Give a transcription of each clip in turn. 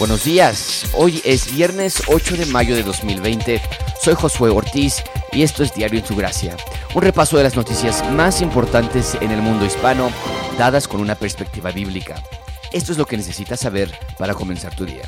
Buenos días, hoy es viernes 8 de mayo de 2020. Soy Josué Ortiz y esto es Diario en su Gracia. Un repaso de las noticias más importantes en el mundo hispano, dadas con una perspectiva bíblica. Esto es lo que necesitas saber para comenzar tu día.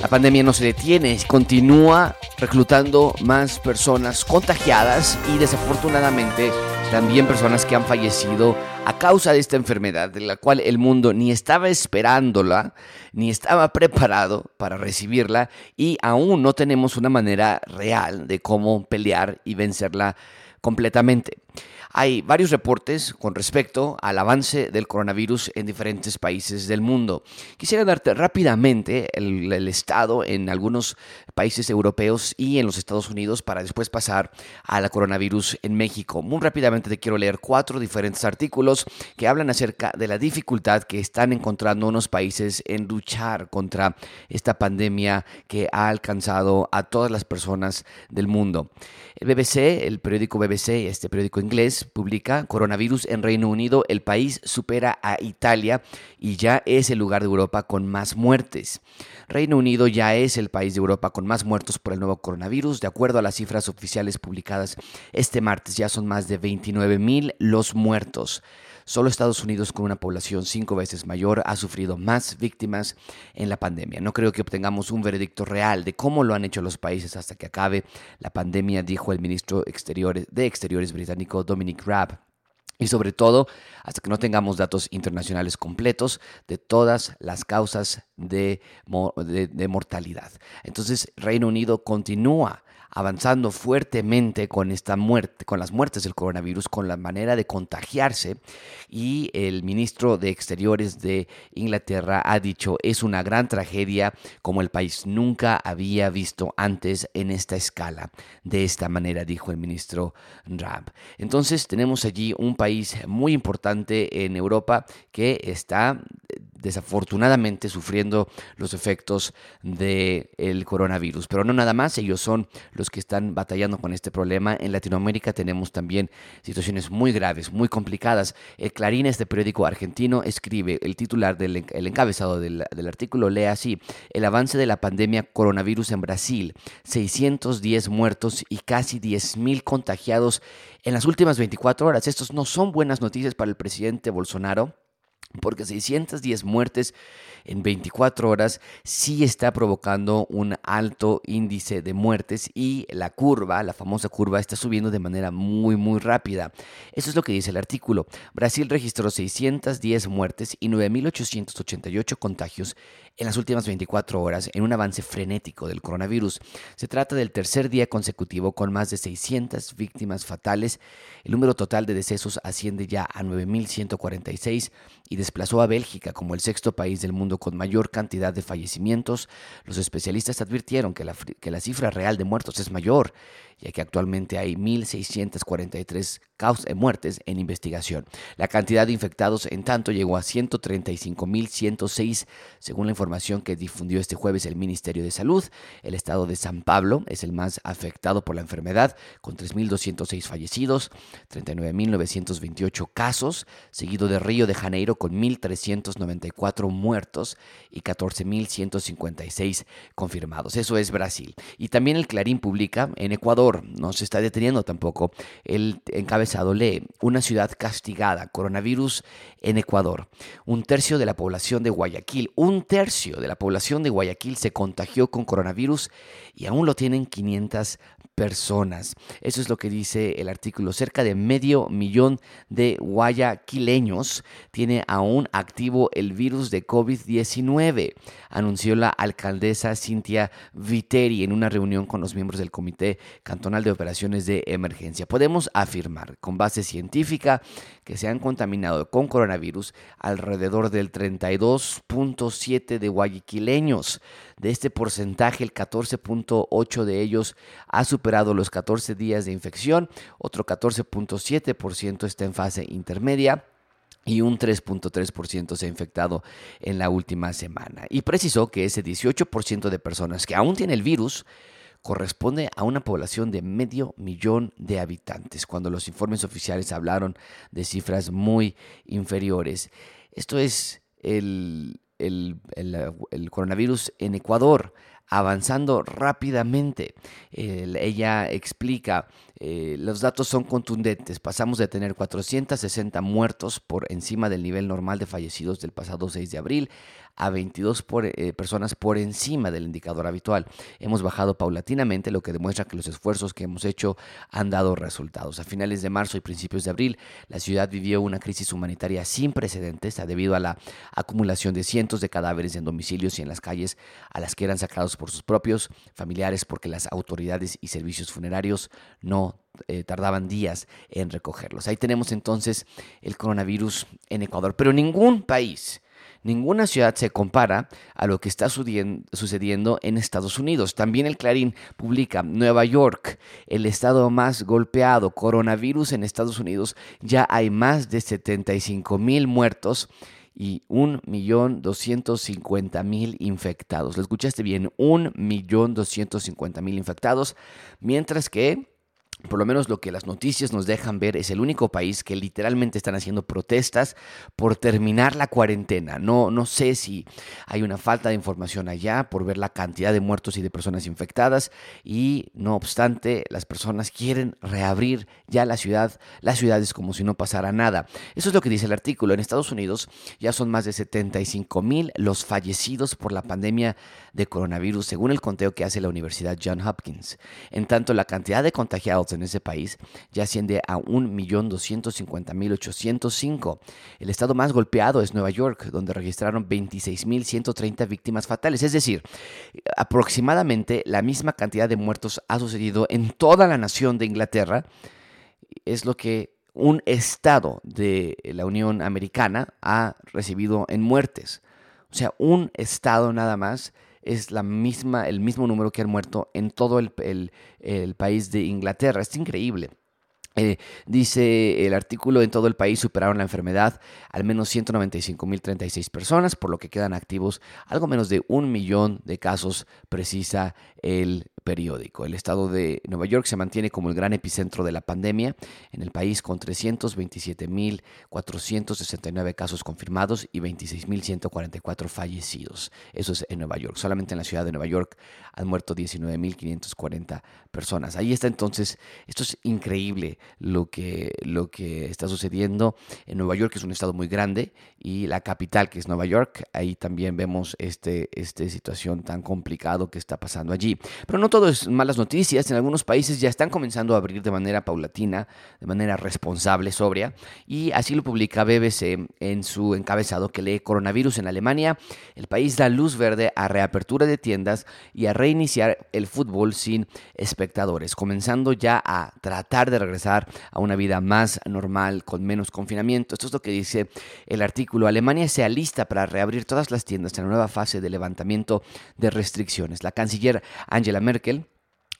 La pandemia no se detiene, continúa reclutando más personas contagiadas y desafortunadamente también personas que han fallecido a causa de esta enfermedad, de la cual el mundo ni estaba esperándola, ni estaba preparado para recibirla y aún no tenemos una manera real de cómo pelear y vencerla completamente. Hay varios reportes con respecto al avance del coronavirus en diferentes países del mundo. Quisiera darte rápidamente el, estado en algunos países europeos y en los Estados Unidos para después pasar a la coronavirus en México. Muy rápidamente te quiero leer cuatro diferentes artículos que hablan acerca de la dificultad que están encontrando unos países en luchar contra esta pandemia que ha alcanzado a todas las personas del mundo. El BBC, el periódico BBC, este periódico inglés, publica coronavirus en Reino Unido, el país supera a Italia y ya es el lugar de Europa con más muertes. Reino Unido ya es el país de Europa con más muertos por el nuevo coronavirus. De acuerdo a las cifras oficiales publicadas este martes, ya son más de 29 mil los muertos. Solo Estados Unidos, con una población cinco veces mayor, ha sufrido más víctimas en la pandemia. No creo que obtengamos un veredicto real de cómo lo han hecho los países hasta que acabe la pandemia, dijo el ministro de Exteriores británico Dominic Raab. Y sobre todo, hasta que no tengamos datos internacionales completos de todas las causas de, de mortalidad. Entonces, Reino Unido continúa avanzando fuertemente con esta muerte, con las muertes del coronavirus, con la manera de contagiarse. Y el ministro de Exteriores de Inglaterra ha dicho, es una gran tragedia como el país nunca había visto antes en esta escala. De esta manera, dijo el ministro Raab. Entonces tenemos allí un país muy importante en Europa que está desafortunadamente sufriendo los efectos del el coronavirus. Pero no nada más, ellos son los que están batallando con este problema. En Latinoamérica tenemos también situaciones muy graves, muy complicadas. El Clarín, este periódico argentino, escribe el titular del el encabezado del, del artículo, lee así, el avance de la pandemia coronavirus en Brasil, 610 muertos y casi 10.000 contagiados en las últimas 24 horas. Estos no son buenas noticias para el presidente Bolsonaro porque 610 muertes en 24 horas sí está provocando un alto índice de muertes y la curva, la famosa curva, está subiendo de manera muy, muy rápida. Eso es lo que dice el artículo. Brasil registró 610 muertes y 9.888 contagios en las últimas 24 horas en un avance frenético del coronavirus. Se trata del tercer día consecutivo con más de 600 víctimas fatales. El número total de decesos asciende ya a 9.146 y desplazó a Bélgica como el sexto país del mundo con mayor cantidad de fallecimientos. Los especialistas advirtieron que la, que la cifra real de muertos es mayor ya que actualmente hay 1.643 causas, muertes en investigación. La cantidad de infectados, en tanto, llegó a 135.106, según la información que difundió este jueves el Ministerio de Salud. El estado de San Pablo es el más afectado por la enfermedad, con 3.206 fallecidos, 39.928 casos, seguido de Río de Janeiro con 1.394 muertos y 14.156 confirmados. Eso es Brasil. Y también el Clarín publica en Ecuador no se está deteniendo tampoco. El encabezado lee, una ciudad castigada, coronavirus en Ecuador. Un tercio de la población de Guayaquil, un tercio de la población de Guayaquil se contagió con coronavirus y aún lo tienen 500 personas. Eso es lo que dice el artículo. Cerca de medio millón de guayaquileños tiene aún activo el virus de COVID-19, anunció la alcaldesa Cintia Viteri en una reunión con los miembros del Comité Cantonal de Operaciones de Emergencia. Podemos afirmar con base científica que se han contaminado con coronavirus alrededor del 32.7 de guayaquileños. De este porcentaje, el 14.8 de ellos ha superado los 14 días de infección, otro 14.7% está en fase intermedia y un 3.3% se ha infectado en la última semana. Y precisó que ese 18% de personas que aún tiene el virus corresponde a una población de medio millón de habitantes, cuando los informes oficiales hablaron de cifras muy inferiores. Esto es el, coronavirus en Ecuador avanzando rápidamente. ella explica, eh, los datos son contundentes. Pasamos de tener 460 muertos por encima del nivel normal de fallecidos del pasado 6 de abril a 22 eh, personas por encima del indicador habitual. Hemos bajado paulatinamente, lo que demuestra que los esfuerzos que hemos hecho han dado resultados. A finales de marzo y principios de abril, la ciudad vivió una crisis humanitaria sin precedentes debido a la acumulación de cientos de cadáveres en domicilios y en las calles a las que eran sacados por sus propios familiares porque las autoridades y servicios funerarios no eh, tardaban días en recogerlos. Ahí tenemos entonces el coronavirus en Ecuador, pero ningún país Ninguna ciudad se compara a lo que está sucediendo en Estados Unidos. También el Clarín publica Nueva York, el estado más golpeado, coronavirus en Estados Unidos. Ya hay más de 75 mil muertos y 1.250.000 infectados. Lo escuchaste bien, 1.250.000 infectados, mientras que por lo menos lo que las noticias nos dejan ver, es el único país que literalmente están haciendo protestas por terminar la cuarentena. No, no sé si hay una falta de información allá por ver la cantidad de muertos y de personas infectadas y no obstante las personas quieren reabrir ya la ciudad, las ciudades como si no pasara nada. Eso es lo que dice el artículo. En Estados Unidos ya son más de 75 mil los fallecidos por la pandemia de coronavirus según el conteo que hace la Universidad John Hopkins. En tanto, la cantidad de contagiados en ese país ya asciende a 1.250.805. El estado más golpeado es Nueva York, donde registraron 26.130 víctimas fatales. Es decir, aproximadamente la misma cantidad de muertos ha sucedido en toda la nación de Inglaterra. Es lo que un estado de la Unión Americana ha recibido en muertes. O sea, un estado nada más es la misma, el mismo número que han muerto en todo el, país de Inglaterra. Es increíble. Eh, dice el artículo, en todo el país superaron la enfermedad al menos 195.036 personas, por lo que quedan activos algo menos de un millón de casos, precisa el periódico. El estado de Nueva York se mantiene como el gran epicentro de la pandemia en el país con 327.469 casos confirmados y 26.144 fallecidos. Eso es en Nueva York. Solamente en la ciudad de Nueva York han muerto 19.540 personas. Ahí está entonces, esto es increíble lo que, lo que está sucediendo. En Nueva York es un estado muy grande y la capital que es Nueva York, ahí también vemos este, esta situación tan complicado que está pasando allí. Pero no todo es malas noticias. En algunos países ya están comenzando a abrir de manera paulatina, de manera responsable, sobria. Y así lo publica BBC en su encabezado que lee coronavirus en Alemania. El país da luz verde a reapertura de tiendas y a reiniciar el fútbol sin espectadores, comenzando ya a tratar de regresar a una vida más normal, con menos confinamiento. Esto es lo que dice el artículo. Alemania se alista para reabrir todas las tiendas en la nueva fase de levantamiento de restricciones. La canciller Angela Merkel Merkel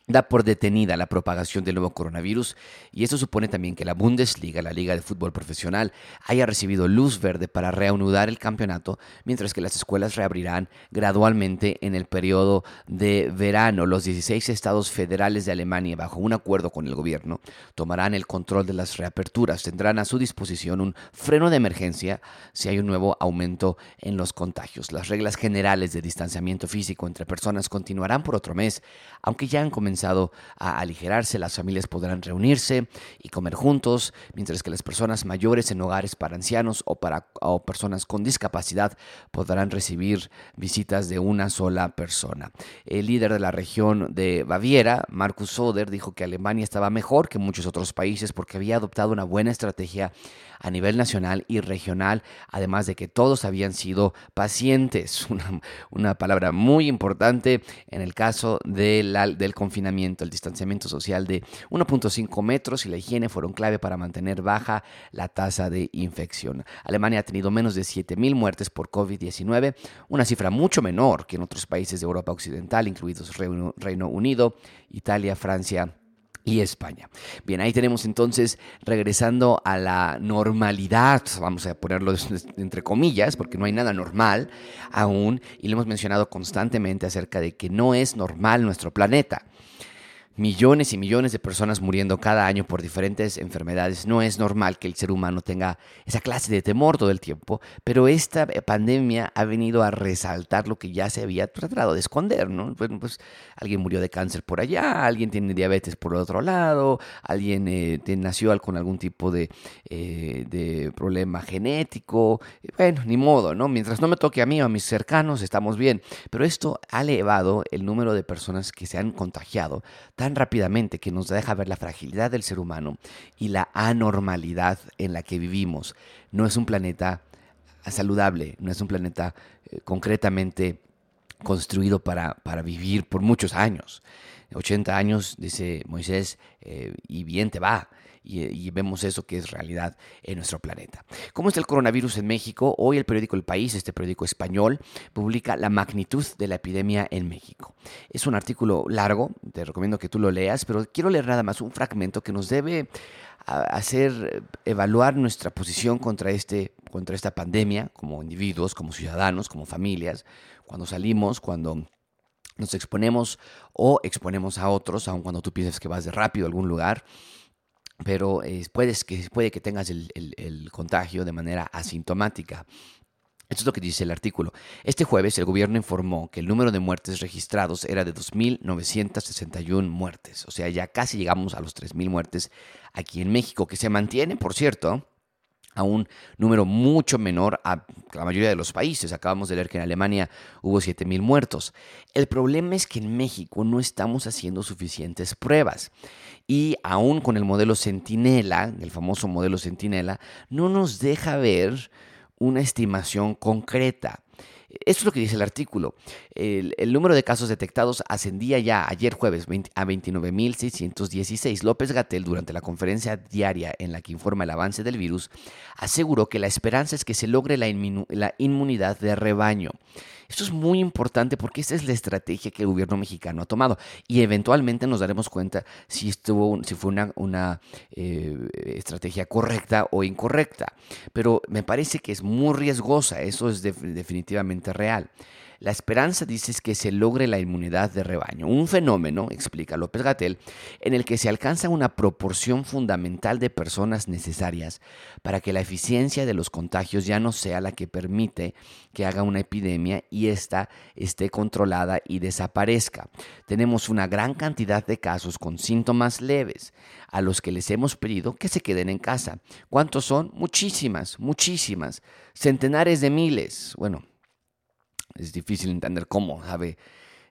da por detenida la propagación del nuevo coronavirus y esto supone también que la Bundesliga, la liga de fútbol profesional, haya recibido luz verde para reanudar el campeonato, mientras que las escuelas reabrirán gradualmente en el periodo de verano. Los 16 estados federales de Alemania, bajo un acuerdo con el gobierno, tomarán el control de las reaperturas. Tendrán a su disposición un freno de emergencia si hay un nuevo aumento en los contagios. Las reglas generales de distanciamiento físico entre personas continuarán por otro mes, aunque ya han comenzado a aligerarse, las familias podrán reunirse y comer juntos, mientras que las personas mayores en hogares para ancianos o para personas con discapacidad podrán recibir visitas de una sola persona. El líder de la región de Baviera, Markus Soder, dijo que Alemania estaba mejor que muchos otros países porque había adoptado una buena estrategia a nivel nacional y regional, además de que todos habían sido pacientes, una, palabra muy importante en el caso del confinamiento, el distanciamiento social de 1.5 metros y la higiene fueron clave para mantener baja la tasa de infección. Alemania ha tenido menos de 7.000 muertes por COVID-19, una cifra mucho menor que en otros países de Europa Occidental, incluidos Reino Unido, Italia, Francia, y España. Bien, ahí tenemos entonces regresando a la normalidad, vamos a ponerlo entre comillas, porque no hay nada normal aún, y lo hemos mencionado constantemente acerca de que no es normal nuestro planeta. Millones y millones de personas muriendo cada año por diferentes enfermedades. No es normal que el ser humano tenga esa clase de temor todo el tiempo, pero esta pandemia ha venido a resaltar lo que ya se había tratado de esconder, ¿no? Pues alguien murió de cáncer por allá, alguien tiene diabetes por otro lado, alguien eh, nació con algún tipo de, eh, de problema genético. Bueno, ni modo, ¿no? Mientras no me toque a mí o a mis cercanos, estamos bien. Pero esto ha elevado el número de personas que se han contagiado rápidamente que nos deja ver la fragilidad del ser humano y la anormalidad en la que vivimos. No es un planeta saludable, no es un planeta eh, concretamente construido para, para, vivir por muchos años. 80 años, dice Moisés, eh, y bien te va y, vemos eso que es realidad en nuestro planeta. ¿Cómo está el coronavirus en México? Hoy el periódico El País, este periódico español, publica la magnitud de la epidemia en México. Es un artículo largo, te recomiendo que tú lo leas, pero quiero leer nada más un fragmento que nos debe hacer evaluar nuestra posición contra, este, contra esta pandemia como individuos, como ciudadanos, como familias, cuando salimos, cuando nos exponemos o exponemos a otros, aun cuando tú piensas que vas de rápido a algún lugar pero eh, puedes que, puede que tengas el, el, contagio de manera asintomática. Esto es lo que dice el artículo. Este jueves el gobierno informó que el número de muertes registrados era de 2.961 muertes. O sea, ya casi llegamos a los 3.000 muertes aquí en México, que se mantiene, por cierto, a un número mucho menor a la mayoría de los países. Acabamos de leer que en Alemania hubo 7.000 muertos. El problema es que en México no estamos haciendo suficientes pruebas. Y aún con el modelo Centinela, el famoso modelo Centinela, no nos deja ver una estimación concreta. Esto es lo que dice el artículo. El, número de casos detectados ascendía ya ayer jueves a 29.616. López Gatel, durante la conferencia diaria en la que informa el avance del virus, aseguró que la esperanza es que se logre la inmunidad de rebaño. Esto es muy importante porque esta es la estrategia que el gobierno mexicano ha tomado y eventualmente nos daremos cuenta si, estuvo, si fue una, una eh, estrategia correcta o incorrecta. Pero me parece que es muy riesgosa, eso es definitivamente real. La esperanza, dice, es que se logre la inmunidad de rebaño, un fenómeno, explica López Gatel, en el que se alcanza una proporción fundamental de personas necesarias para que la eficiencia de los contagios ya no sea la que permite que haga una epidemia y ésta esté controlada y desaparezca. Tenemos una gran cantidad de casos con síntomas leves a los que les hemos pedido que se queden en casa. ¿Cuántos son? Muchísimas, muchísimas, centenares de miles. Bueno, es difícil entender cómo, ¿sabe?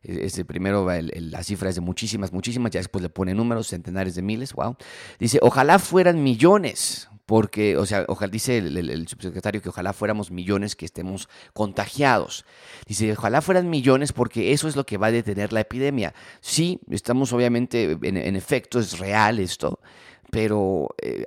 E-, ese primero la cifra es de muchísimas, muchísimas, ya después le pone números, centenares de miles, wow. Dice, ojalá fueran millones, porque, o sea, ojalá, dice el, subsecretario que ojalá fuéramos millones que estemos contagiados. Dice, ojalá fueran millones porque eso es lo que va a detener la epidemia. Sí, estamos obviamente, en, en efecto, es real esto, pero eh,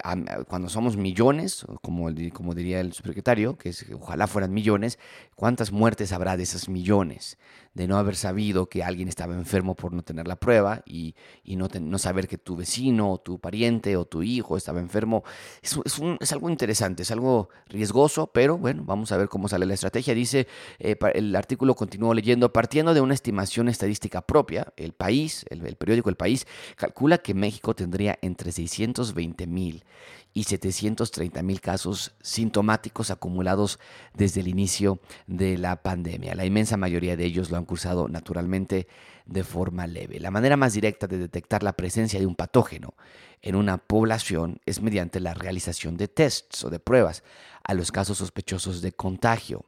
cuando somos millones, como, como diría el subsecretario, que es, ojalá fueran millones, ¿cuántas muertes habrá de esas millones? De no haber sabido que alguien estaba enfermo por no tener la prueba y, y no, no, saber que tu vecino o tu pariente o tu hijo estaba enfermo. Es, algo interesante, es algo riesgoso, pero bueno, vamos a ver cómo sale la estrategia. Dice, eh, el artículo continúo leyendo, partiendo de una estimación estadística propia, el país, el, el periódico El País, calcula que México tendría entre 600 220 mil y 730 mil casos sintomáticos acumulados desde el inicio de la pandemia. La inmensa mayoría de ellos lo han cursado naturalmente de forma leve. La manera más directa de detectar la presencia de un patógeno en una población es mediante la realización de tests o de pruebas a los casos sospechosos de contagio.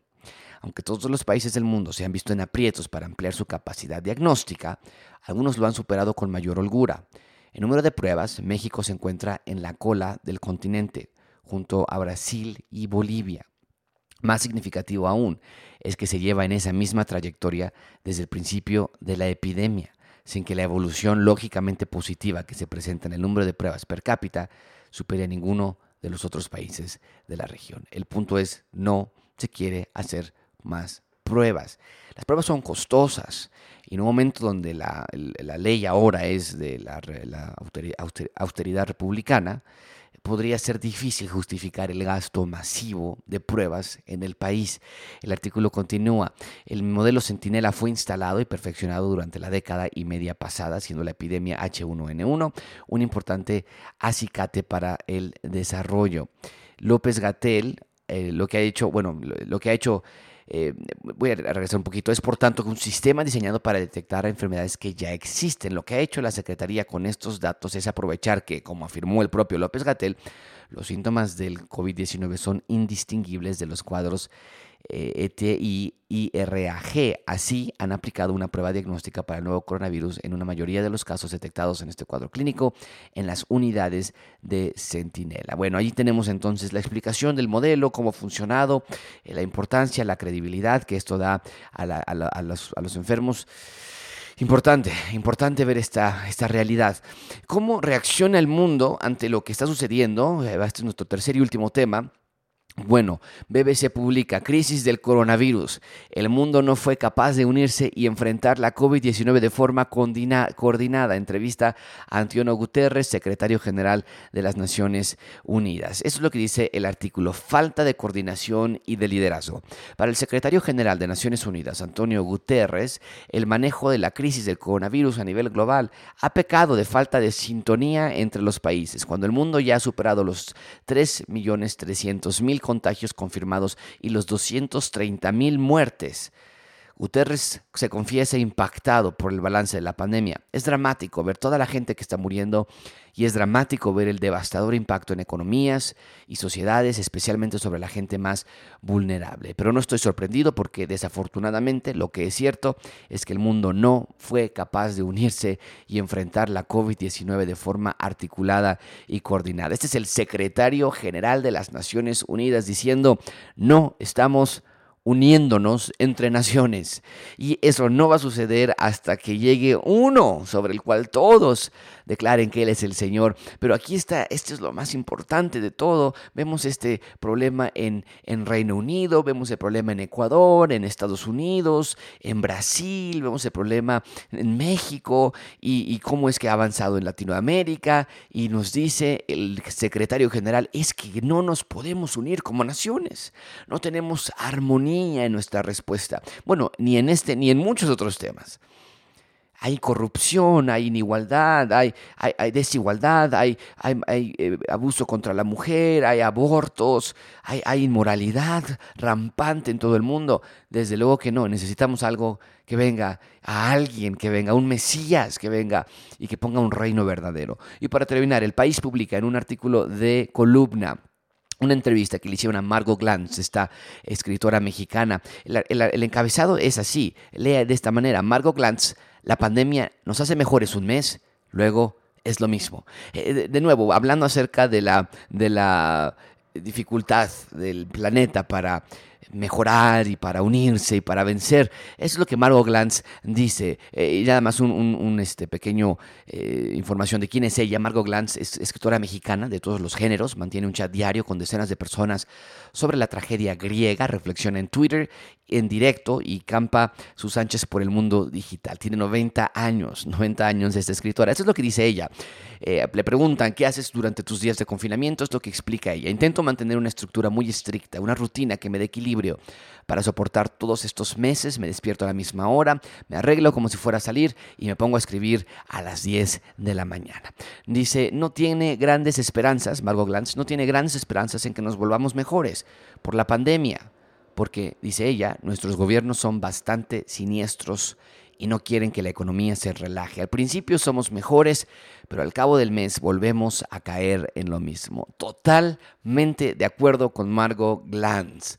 Aunque todos los países del mundo se han visto en aprietos para ampliar su capacidad diagnóstica, algunos lo han superado con mayor holgura. En número de pruebas, México se encuentra en la cola del continente, junto a Brasil y Bolivia. Más significativo aún es que se lleva en esa misma trayectoria desde el principio de la epidemia, sin que la evolución lógicamente positiva que se presenta en el número de pruebas per cápita supere a ninguno de los otros países de la región. El punto es, no se quiere hacer más pruebas. Las pruebas son costosas y en un momento donde la, ley ahora es de la, austeridad republicana, podría ser difícil justificar el gasto masivo de pruebas en el país. El artículo continúa, el modelo Centinela fue instalado y perfeccionado durante la década y media pasada, siendo la epidemia H1N1 un importante acicate para el desarrollo. López Gatel, eh, lo que ha hecho, bueno, lo que ha hecho eh, voy a regresar un poquito, es por tanto un sistema diseñado para detectar enfermedades que ya existen. Lo que ha hecho la Secretaría con estos datos es aprovechar que, como afirmó el propio López Gatel, los síntomas del COVID-19 son indistinguibles de los cuadros ETI y RAG. Así han aplicado una prueba diagnóstica para el nuevo coronavirus en una mayoría de los casos detectados en este cuadro clínico en las unidades de Centinela. Bueno, ahí tenemos entonces la explicación del modelo, cómo ha funcionado, eh, la importancia, la credibilidad que esto da a, los, enfermos. Importante, importante ver esta, esta realidad. ¿Cómo reacciona el mundo ante lo que está sucediendo? Eh, este es nuestro tercer y último tema bueno, BBC publica Crisis del coronavirus. El mundo no fue capaz de unirse y enfrentar la COVID-19 de forma coordinada. Entrevista a Antonio Guterres, secretario general de las Naciones Unidas. Eso es lo que dice el artículo. Falta de coordinación y de liderazgo. Para el secretario general de Naciones Unidas, Antonio Guterres, el manejo de la crisis del coronavirus a nivel global ha pecado de falta de sintonía entre los países. Cuando el mundo ya ha superado los 3.300.000 contagios confirmados y los 230 mil muertes. Guterres se confiesa impactado por el balance de la pandemia. Es dramático ver toda la gente que está muriendo y es dramático ver el devastador impacto en economías y sociedades, especialmente sobre la gente más vulnerable. Pero no estoy sorprendido porque desafortunadamente lo que es cierto es que el mundo no fue capaz de unirse y enfrentar la COVID-19 de forma articulada y coordinada. Este es el secretario general de las Naciones Unidas diciendo, no estamos uniéndonos entre naciones. Y eso no va a suceder hasta que llegue uno sobre el cual todos declaren que Él es el Señor. Pero aquí está, esto es lo más importante de todo. Vemos este problema en, en Reino Unido, vemos el problema en Ecuador, en Estados Unidos, en Brasil, vemos el problema en México y, y cómo es que ha avanzado en Latinoamérica. Y nos dice el secretario general, es que no nos podemos unir como naciones. No tenemos armonía en nuestra respuesta. Bueno, ni en este ni en muchos otros temas hay corrupción, hay inigualdad, hay, hay, desigualdad, hay, hay, eh, abuso contra la mujer, hay abortos, hay inmoralidad rampante en todo el mundo. Desde luego que no, necesitamos algo que venga, a alguien que venga, un Mesías que venga y que ponga un reino verdadero. Y para terminar, el país publica en un artículo de columna una entrevista que le hicieron a Margot Glantz, esta escritora mexicana. El, encabezado es así, lea de esta manera, Margot Glantz la pandemia nos hace mejores un mes, luego es lo mismo. Eh, de, nuevo, hablando acerca de la, de la dificultad del planeta para mejorar y para unirse y para vencer. Eso es lo que Margot Glantz dice. Eh, y nada más un, este, pequeño eh, información de quién es ella. Margot Glantz es escritora mexicana de todos los géneros, mantiene un chat diario con decenas de personas sobre la tragedia griega, reflexiona en Twitter en directo y campa sus anchas por el mundo digital. Tiene 90 años, 90 años de esta escritora. Eso es lo que dice ella. Eh, le preguntan, ¿qué haces durante tus días de confinamiento? Es lo que explica ella. Intento mantener una estructura muy estricta, una rutina que me dé equilibrio para soportar todos estos meses. Me despierto a la misma hora, me arreglo como si fuera a salir y me pongo a escribir a las 10 de la mañana. Dice, no tiene grandes esperanzas, Margot Glantz, no tiene grandes esperanzas en que nos volvamos mejores por la pandemia porque, dice ella, nuestros gobiernos son bastante siniestros y no quieren que la economía se relaje. Al principio somos mejores, pero al cabo del mes volvemos a caer en lo mismo. Totalmente de acuerdo con Margot Glantz.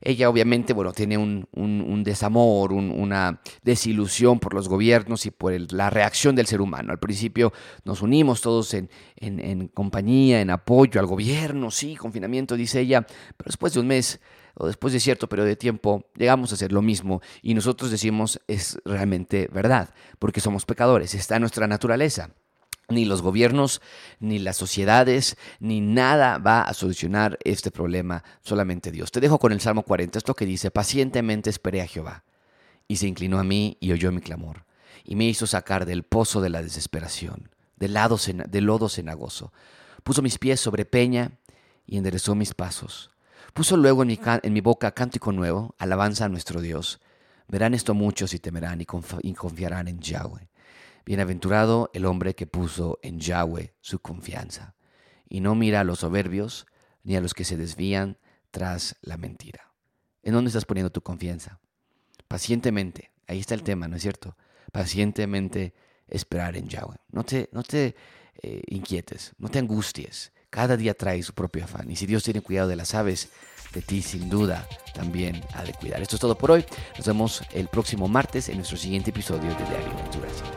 Ella obviamente, bueno, tiene un, desamor, una desilusión por los gobiernos y por la reacción del ser humano. Al principio nos unimos todos en, en compañía, en apoyo al gobierno, sí, confinamiento, dice ella, pero después de un mes o después de cierto periodo de tiempo, llegamos a hacer lo mismo y nosotros decimos es realmente verdad, porque somos pecadores, está nuestra naturaleza. Ni los gobiernos, ni las sociedades, ni nada va a solucionar este problema, solamente Dios. Te dejo con el Salmo 40, esto que dice, pacientemente esperé a Jehová, y se inclinó a mí y oyó mi clamor, y me hizo sacar del pozo de la desesperación, del, lado, del lodo cenagoso Puso mis pies sobre peña y enderezó mis pasos. Puso luego en mi, boca cántico nuevo, alabanza a nuestro Dios. Verán esto muchos y temerán y, y confiarán en Yahweh. Bienaventurado el hombre que puso en Yahweh su confianza y no mira a los soberbios ni a los que se desvían tras la mentira. ¿En dónde estás poniendo tu confianza? Pacientemente, ahí está el tema, ¿no es cierto? Pacientemente esperar en Yahweh. No te, no te eh, inquietes, no te angusties. Cada día trae su propio afán. Y si Dios tiene cuidado de las aves, de ti sin duda también ha de cuidar. Esto es todo por hoy. Nos vemos el próximo martes en nuestro siguiente episodio de Diario Aventuras.